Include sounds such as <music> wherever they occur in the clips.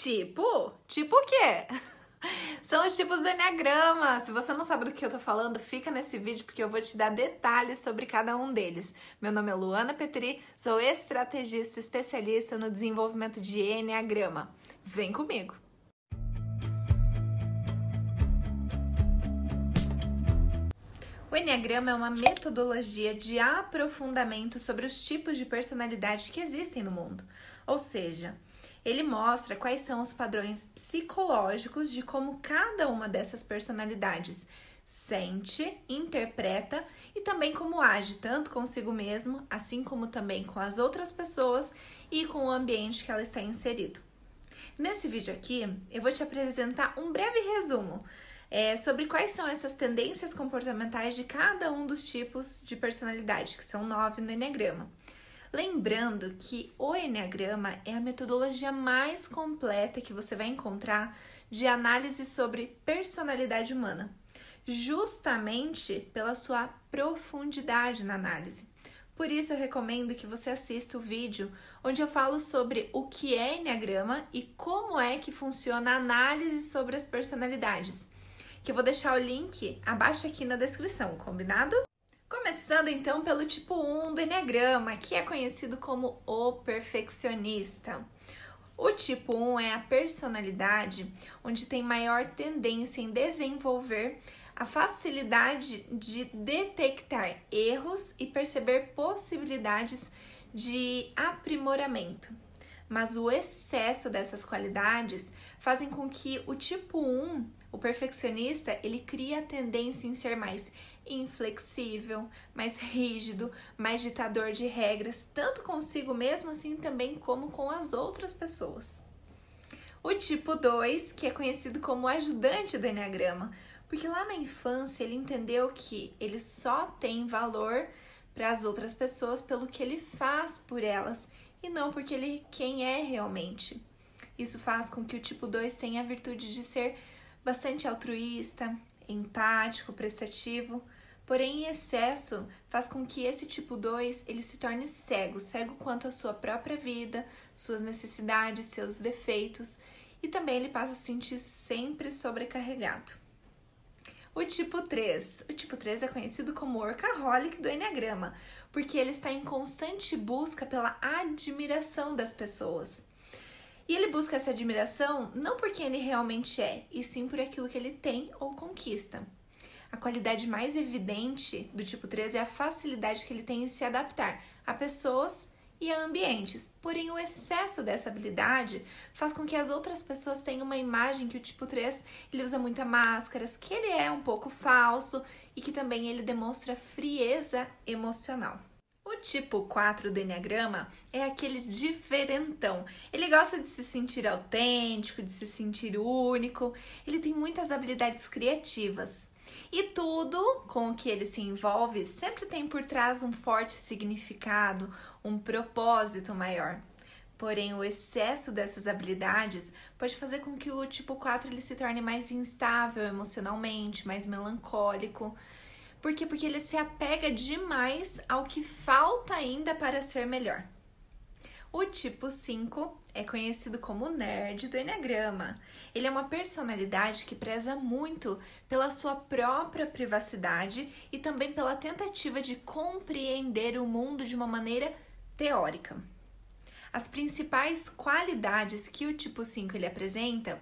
Tipo? Tipo o quê? <laughs> São os tipos do Enneagrama. Se você não sabe do que eu tô falando, fica nesse vídeo porque eu vou te dar detalhes sobre cada um deles. Meu nome é Luana Petri, sou estrategista especialista no desenvolvimento de Enneagrama. Vem comigo! O Enneagrama é uma metodologia de aprofundamento sobre os tipos de personalidade que existem no mundo. Ou seja, ele mostra quais são os padrões psicológicos de como cada uma dessas personalidades sente, interpreta e também como age, tanto consigo mesmo, assim como também com as outras pessoas e com o ambiente que ela está inserido. Nesse vídeo aqui, eu vou te apresentar um breve resumo é, sobre quais são essas tendências comportamentais de cada um dos tipos de personalidade, que são nove no Enneagrama. Lembrando que o Enneagrama é a metodologia mais completa que você vai encontrar de análise sobre personalidade humana, justamente pela sua profundidade na análise. Por isso eu recomendo que você assista o vídeo onde eu falo sobre o que é Enneagrama e como é que funciona a análise sobre as personalidades. Que eu vou deixar o link abaixo aqui na descrição, combinado? Começando então pelo tipo 1 do Enneagrama, que é conhecido como o perfeccionista. O tipo 1 é a personalidade onde tem maior tendência em desenvolver a facilidade de detectar erros e perceber possibilidades de aprimoramento. Mas o excesso dessas qualidades fazem com que o tipo 1, o perfeccionista, ele crie a tendência em ser mais inflexível, mais rígido, mais ditador de regras, tanto consigo mesmo assim também como com as outras pessoas. O tipo 2, que é conhecido como ajudante do Enneagrama, porque lá na infância ele entendeu que ele só tem valor para as outras pessoas pelo que ele faz por elas e não porque ele quem é realmente. Isso faz com que o tipo 2 tenha a virtude de ser bastante altruísta, empático, prestativo, Porém, em excesso faz com que esse tipo 2 ele se torne cego, cego quanto à sua própria vida, suas necessidades, seus defeitos, e também ele passa a se sentir sempre sobrecarregado. O tipo 3. O tipo 3 é conhecido como workaholic do Enneagrama, porque ele está em constante busca pela admiração das pessoas. E ele busca essa admiração não por quem ele realmente é, e sim por aquilo que ele tem ou conquista. A qualidade mais evidente do tipo 3 é a facilidade que ele tem em se adaptar a pessoas e a ambientes. Porém, o excesso dessa habilidade faz com que as outras pessoas tenham uma imagem que o tipo 3 ele usa muita máscaras, que ele é um pouco falso e que também ele demonstra frieza emocional. O tipo 4 do Enneagrama é aquele diferentão. Ele gosta de se sentir autêntico, de se sentir único, ele tem muitas habilidades criativas. E tudo com o que ele se envolve sempre tem por trás um forte significado, um propósito maior. Porém, o excesso dessas habilidades pode fazer com que o tipo 4 ele se torne mais instável emocionalmente, mais melancólico. Por quê? Porque ele se apega demais ao que falta ainda para ser melhor. O tipo 5 é conhecido como nerd do Enneagrama. Ele é uma personalidade que preza muito pela sua própria privacidade e também pela tentativa de compreender o mundo de uma maneira teórica. As principais qualidades que o tipo 5 ele apresenta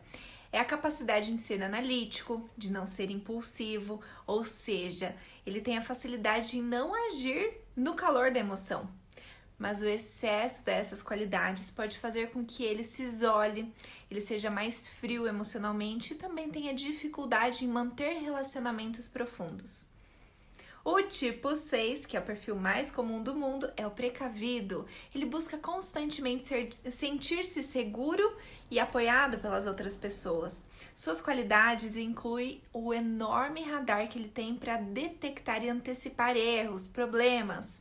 é a capacidade de ser analítico, de não ser impulsivo, ou seja, ele tem a facilidade em não agir no calor da emoção mas o excesso dessas qualidades pode fazer com que ele se isole, ele seja mais frio emocionalmente e também tenha dificuldade em manter relacionamentos profundos. O tipo 6, que é o perfil mais comum do mundo, é o precavido. Ele busca constantemente sentir-se seguro e apoiado pelas outras pessoas. Suas qualidades incluem o enorme radar que ele tem para detectar e antecipar erros, problemas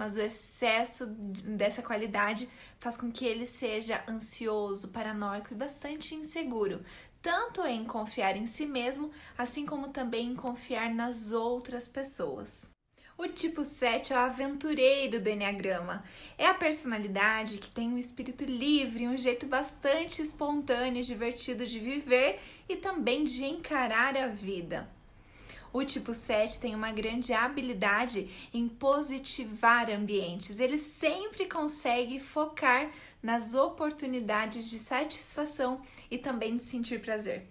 mas o excesso dessa qualidade faz com que ele seja ansioso, paranoico e bastante inseguro, tanto em confiar em si mesmo, assim como também em confiar nas outras pessoas. O tipo 7 é o aventureiro do Enneagrama. É a personalidade que tem um espírito livre, um jeito bastante espontâneo e divertido de viver e também de encarar a vida. O tipo 7 tem uma grande habilidade em positivar ambientes. Ele sempre consegue focar nas oportunidades de satisfação e também de sentir prazer.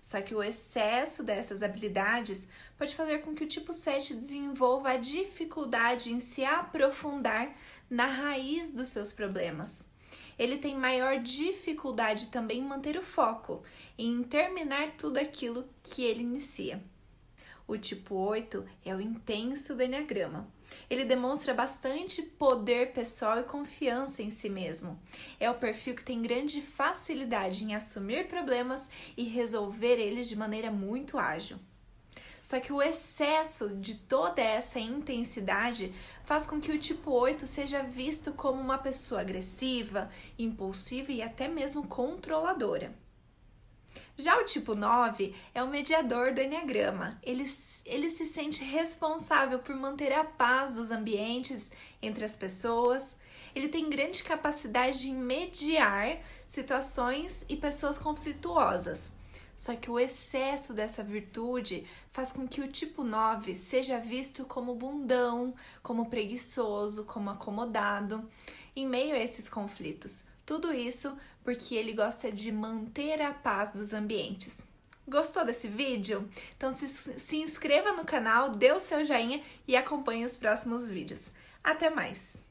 Só que o excesso dessas habilidades pode fazer com que o tipo 7 desenvolva a dificuldade em se aprofundar na raiz dos seus problemas. Ele tem maior dificuldade também em manter o foco, em terminar tudo aquilo que ele inicia. O tipo 8 é o intenso do Enneagrama. Ele demonstra bastante poder pessoal e confiança em si mesmo. É o perfil que tem grande facilidade em assumir problemas e resolver eles de maneira muito ágil. Só que o excesso de toda essa intensidade faz com que o tipo 8 seja visto como uma pessoa agressiva, impulsiva e até mesmo controladora. Já o tipo 9 é o mediador do Enneagrama. Ele, ele se sente responsável por manter a paz dos ambientes entre as pessoas. Ele tem grande capacidade de mediar situações e pessoas conflituosas. Só que o excesso dessa virtude faz com que o tipo 9 seja visto como bundão, como preguiçoso, como acomodado em meio a esses conflitos. Tudo isso porque ele gosta de manter a paz dos ambientes. Gostou desse vídeo? Então se, se inscreva no canal, dê o seu joinha e acompanhe os próximos vídeos. Até mais!